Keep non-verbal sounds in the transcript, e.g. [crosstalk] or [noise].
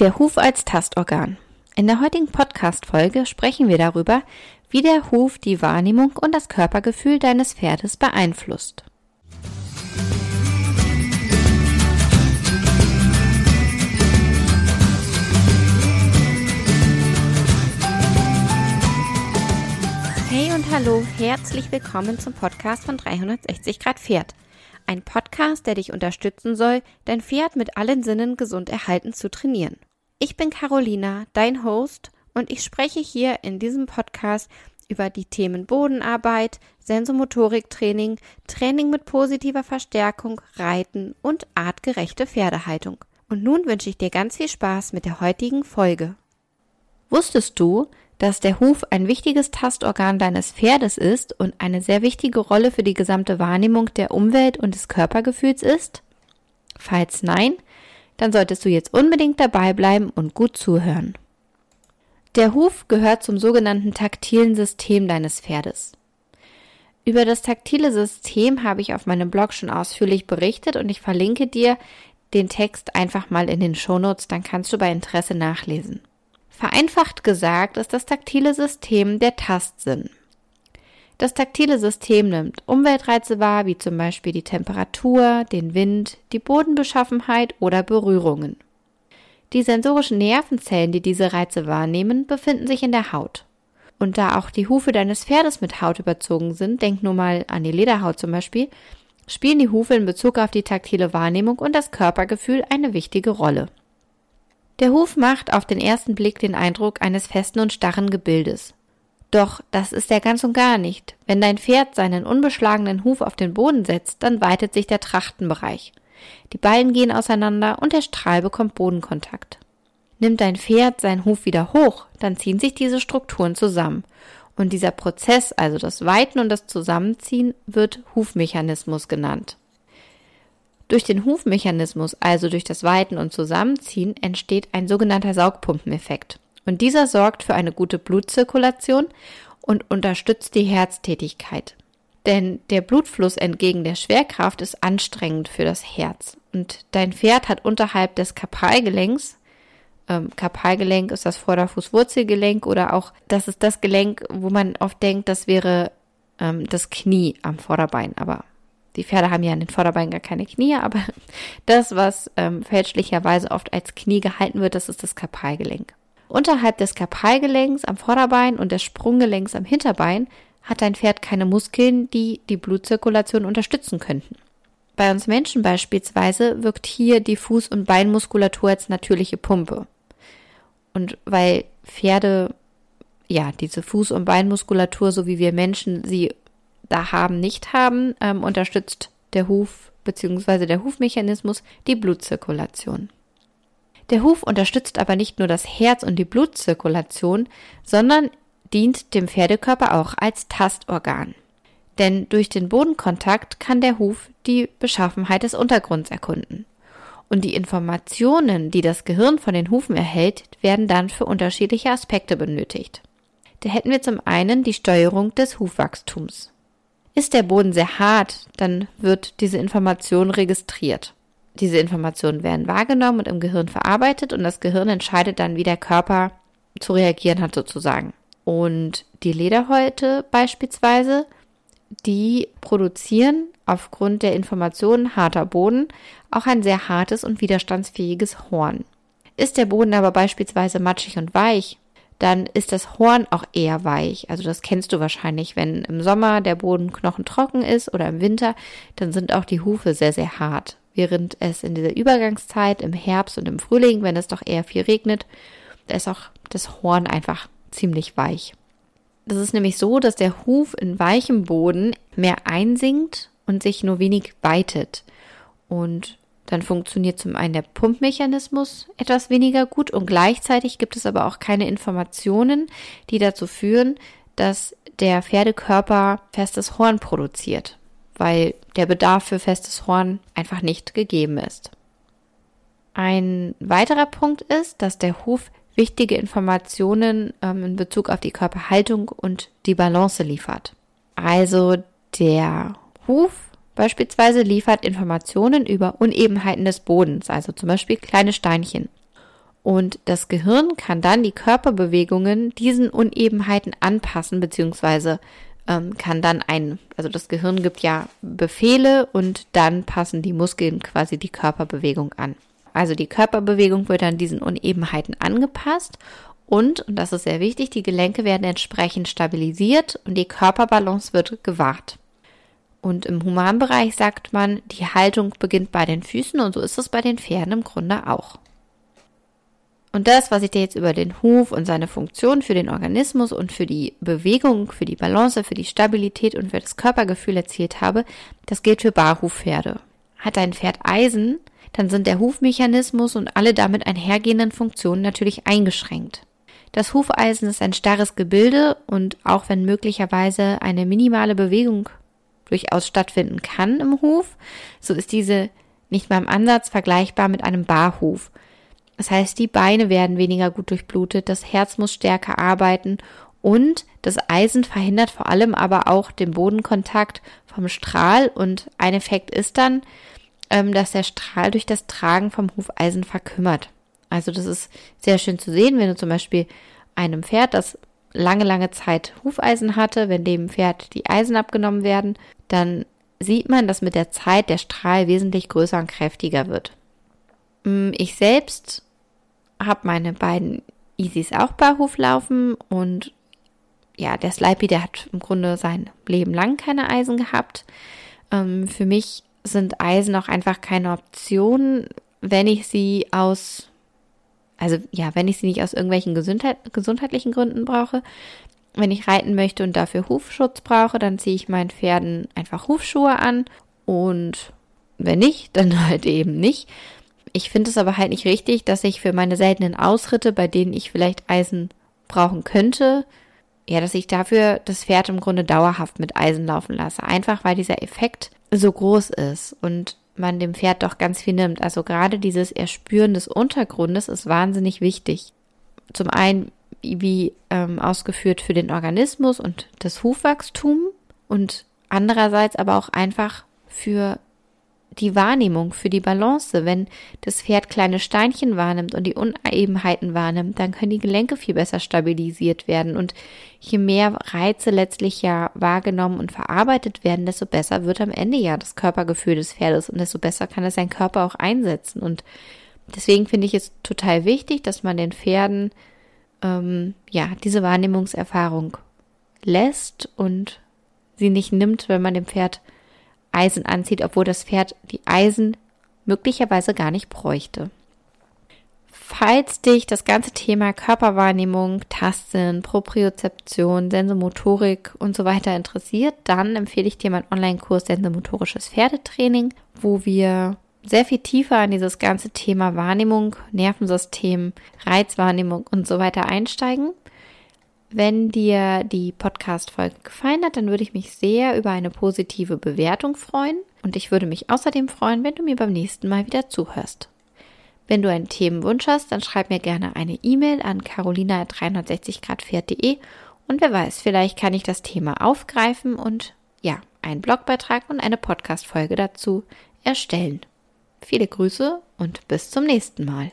Der Huf als Tastorgan. In der heutigen Podcast-Folge sprechen wir darüber, wie der Huf die Wahrnehmung und das Körpergefühl deines Pferdes beeinflusst. Hey und hallo, herzlich willkommen zum Podcast von 360 Grad Pferd. Ein Podcast, der dich unterstützen soll, dein Pferd mit allen Sinnen gesund erhalten zu trainieren. Ich bin Carolina, dein Host, und ich spreche hier in diesem Podcast über die Themen Bodenarbeit, Sensomotoriktraining, Training mit positiver Verstärkung, Reiten und artgerechte Pferdehaltung. Und nun wünsche ich dir ganz viel Spaß mit der heutigen Folge. Wusstest du, dass der Huf ein wichtiges Tastorgan deines Pferdes ist und eine sehr wichtige Rolle für die gesamte Wahrnehmung der Umwelt und des Körpergefühls ist? Falls nein, dann solltest du jetzt unbedingt dabei bleiben und gut zuhören. Der Huf gehört zum sogenannten taktilen System deines Pferdes. Über das taktile System habe ich auf meinem Blog schon ausführlich berichtet und ich verlinke dir den Text einfach mal in den Shownotes, dann kannst du bei Interesse nachlesen. Vereinfacht gesagt ist das taktile System der Tastsinn. Das taktile System nimmt Umweltreize wahr, wie zum Beispiel die Temperatur, den Wind, die Bodenbeschaffenheit oder Berührungen. Die sensorischen Nervenzellen, die diese Reize wahrnehmen, befinden sich in der Haut. Und da auch die Hufe deines Pferdes mit Haut überzogen sind, denk nur mal an die Lederhaut zum Beispiel, spielen die Hufe in Bezug auf die taktile Wahrnehmung und das Körpergefühl eine wichtige Rolle. Der Huf macht auf den ersten Blick den Eindruck eines festen und starren Gebildes. Doch das ist er ganz und gar nicht. Wenn dein Pferd seinen unbeschlagenen Huf auf den Boden setzt, dann weitet sich der Trachtenbereich. Die Ballen gehen auseinander und der Strahl bekommt Bodenkontakt. Nimmt dein Pferd seinen Huf wieder hoch, dann ziehen sich diese Strukturen zusammen. Und dieser Prozess, also das Weiten und das Zusammenziehen, wird Hufmechanismus genannt. Durch den Hufmechanismus, also durch das Weiten und Zusammenziehen, entsteht ein sogenannter Saugpumpeneffekt. Und dieser sorgt für eine gute Blutzirkulation und unterstützt die Herztätigkeit. Denn der Blutfluss entgegen der Schwerkraft ist anstrengend für das Herz. Und dein Pferd hat unterhalb des Kapalgelenks, ähm, Kapalgelenk ist das Vorderfußwurzelgelenk oder auch, das ist das Gelenk, wo man oft denkt, das wäre ähm, das Knie am Vorderbein. Aber die Pferde haben ja an den Vorderbeinen gar keine Knie, aber [laughs] das, was ähm, fälschlicherweise oft als Knie gehalten wird, das ist das Kapalgelenk. Unterhalb des Kapalgelenks am Vorderbein und des Sprunggelenks am Hinterbein hat dein Pferd keine Muskeln, die die Blutzirkulation unterstützen könnten. Bei uns Menschen beispielsweise wirkt hier die Fuß- und Beinmuskulatur als natürliche Pumpe. Und weil Pferde ja diese Fuß- und Beinmuskulatur, so wie wir Menschen sie da haben, nicht haben, ähm, unterstützt der Huf bzw. der Hufmechanismus die Blutzirkulation. Der Huf unterstützt aber nicht nur das Herz und die Blutzirkulation, sondern dient dem Pferdekörper auch als Tastorgan. Denn durch den Bodenkontakt kann der Huf die Beschaffenheit des Untergrunds erkunden. Und die Informationen, die das Gehirn von den Hufen erhält, werden dann für unterschiedliche Aspekte benötigt. Da hätten wir zum einen die Steuerung des Hufwachstums. Ist der Boden sehr hart, dann wird diese Information registriert. Diese Informationen werden wahrgenommen und im Gehirn verarbeitet und das Gehirn entscheidet dann, wie der Körper zu reagieren hat sozusagen. Und die Lederhäute beispielsweise, die produzieren aufgrund der Informationen harter Boden auch ein sehr hartes und widerstandsfähiges Horn. Ist der Boden aber beispielsweise matschig und weich, dann ist das Horn auch eher weich. Also das kennst du wahrscheinlich, wenn im Sommer der Boden knochentrocken ist oder im Winter, dann sind auch die Hufe sehr, sehr hart. Während es in dieser Übergangszeit im Herbst und im Frühling, wenn es doch eher viel regnet, da ist auch das Horn einfach ziemlich weich. Das ist nämlich so, dass der Huf in weichem Boden mehr einsinkt und sich nur wenig weitet. Und dann funktioniert zum einen der Pumpmechanismus etwas weniger gut und gleichzeitig gibt es aber auch keine Informationen, die dazu führen, dass der Pferdekörper festes Horn produziert, weil der Bedarf für festes Horn einfach nicht gegeben ist. Ein weiterer Punkt ist, dass der Huf wichtige Informationen ähm, in Bezug auf die Körperhaltung und die Balance liefert. Also der Huf Beispielsweise liefert Informationen über Unebenheiten des Bodens, also zum Beispiel kleine Steinchen. Und das Gehirn kann dann die Körperbewegungen diesen Unebenheiten anpassen, beziehungsweise ähm, kann dann ein, also das Gehirn gibt ja Befehle und dann passen die Muskeln quasi die Körperbewegung an. Also die Körperbewegung wird dann diesen Unebenheiten angepasst und, und das ist sehr wichtig, die Gelenke werden entsprechend stabilisiert und die Körperbalance wird gewahrt. Und im Humanbereich sagt man, die Haltung beginnt bei den Füßen und so ist es bei den Pferden im Grunde auch. Und das, was ich dir jetzt über den Huf und seine Funktion für den Organismus und für die Bewegung, für die Balance, für die Stabilität und für das Körpergefühl erzählt habe, das gilt für Barhufpferde. Hat dein Pferd Eisen, dann sind der Hufmechanismus und alle damit einhergehenden Funktionen natürlich eingeschränkt. Das Hufeisen ist ein starres Gebilde und auch wenn möglicherweise eine minimale Bewegung durchaus stattfinden kann im Huf, so ist diese nicht mal im Ansatz vergleichbar mit einem Barhuf. Das heißt, die Beine werden weniger gut durchblutet, das Herz muss stärker arbeiten und das Eisen verhindert vor allem aber auch den Bodenkontakt vom Strahl und ein Effekt ist dann, ähm, dass der Strahl durch das Tragen vom Hufeisen verkümmert. Also das ist sehr schön zu sehen, wenn du zum Beispiel einem Pferd, das lange, lange Zeit Hufeisen hatte, wenn dem Pferd die Eisen abgenommen werden, dann sieht man, dass mit der Zeit der Strahl wesentlich größer und kräftiger wird. Mm, ich selbst habe meine beiden Easys auch Barhof laufen und ja, der Slipey, der hat im Grunde sein Leben lang keine Eisen gehabt. Ähm, für mich sind Eisen auch einfach keine Option, wenn ich sie aus, also ja, wenn ich sie nicht aus irgendwelchen Gesundheit, gesundheitlichen Gründen brauche. Wenn ich reiten möchte und dafür Hufschutz brauche, dann ziehe ich meinen Pferden einfach Hufschuhe an und wenn nicht, [laughs] dann halt eben nicht. Ich finde es aber halt nicht richtig, dass ich für meine seltenen Ausritte, bei denen ich vielleicht Eisen brauchen könnte, ja, dass ich dafür das Pferd im Grunde dauerhaft mit Eisen laufen lasse. Einfach weil dieser Effekt so groß ist und man dem Pferd doch ganz viel nimmt. Also gerade dieses Erspüren des Untergrundes ist wahnsinnig wichtig. Zum einen, wie ähm, ausgeführt für den Organismus und das Hufwachstum und andererseits aber auch einfach für die Wahrnehmung, für die Balance. Wenn das Pferd kleine Steinchen wahrnimmt und die Unebenheiten wahrnimmt, dann können die Gelenke viel besser stabilisiert werden. Und je mehr Reize letztlich ja wahrgenommen und verarbeitet werden, desto besser wird am Ende ja das Körpergefühl des Pferdes und desto besser kann es sein Körper auch einsetzen. Und deswegen finde ich es total wichtig, dass man den Pferden ähm, ja diese Wahrnehmungserfahrung lässt und sie nicht nimmt, wenn man dem Pferd Eisen anzieht, obwohl das Pferd die Eisen möglicherweise gar nicht bräuchte. Falls dich das ganze Thema Körperwahrnehmung, Tasten, Propriozeption, Sensomotorik und so weiter interessiert, dann empfehle ich dir meinen Online-Kurs Sensomotorisches Pferdetraining, wo wir sehr viel tiefer in dieses ganze Thema Wahrnehmung, Nervensystem, Reizwahrnehmung und so weiter einsteigen. Wenn dir die Podcast-Folge gefallen hat, dann würde ich mich sehr über eine positive Bewertung freuen. Und ich würde mich außerdem freuen, wenn du mir beim nächsten Mal wieder zuhörst. Wenn du einen Themenwunsch hast, dann schreib mir gerne eine E-Mail an carolina360grad und wer weiß, vielleicht kann ich das Thema aufgreifen und ja, einen Blogbeitrag und eine Podcast-Folge dazu erstellen. Viele Grüße und bis zum nächsten Mal.